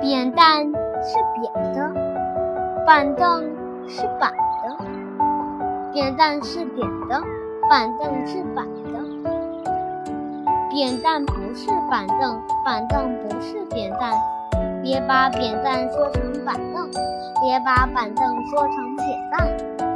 扁担是扁的板凳是板的扁担是扁的板凳是板的。扁担不是板凳板凳不是扁担别把扁担说成板凳别把板凳说成扁担。